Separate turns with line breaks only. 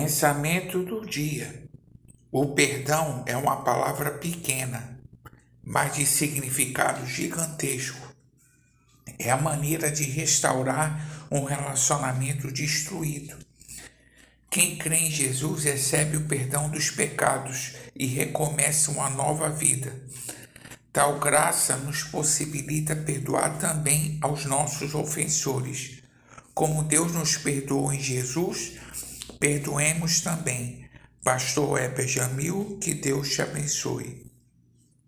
Pensamento do dia. O perdão é uma palavra pequena, mas de significado gigantesco. É a maneira de restaurar um relacionamento destruído. Quem crê em Jesus recebe o perdão dos pecados e recomeça uma nova vida. Tal graça nos possibilita perdoar também aos nossos ofensores. Como Deus nos perdoou em Jesus, perdoemos também. Pastor Heber Jamil, que Deus te abençoe.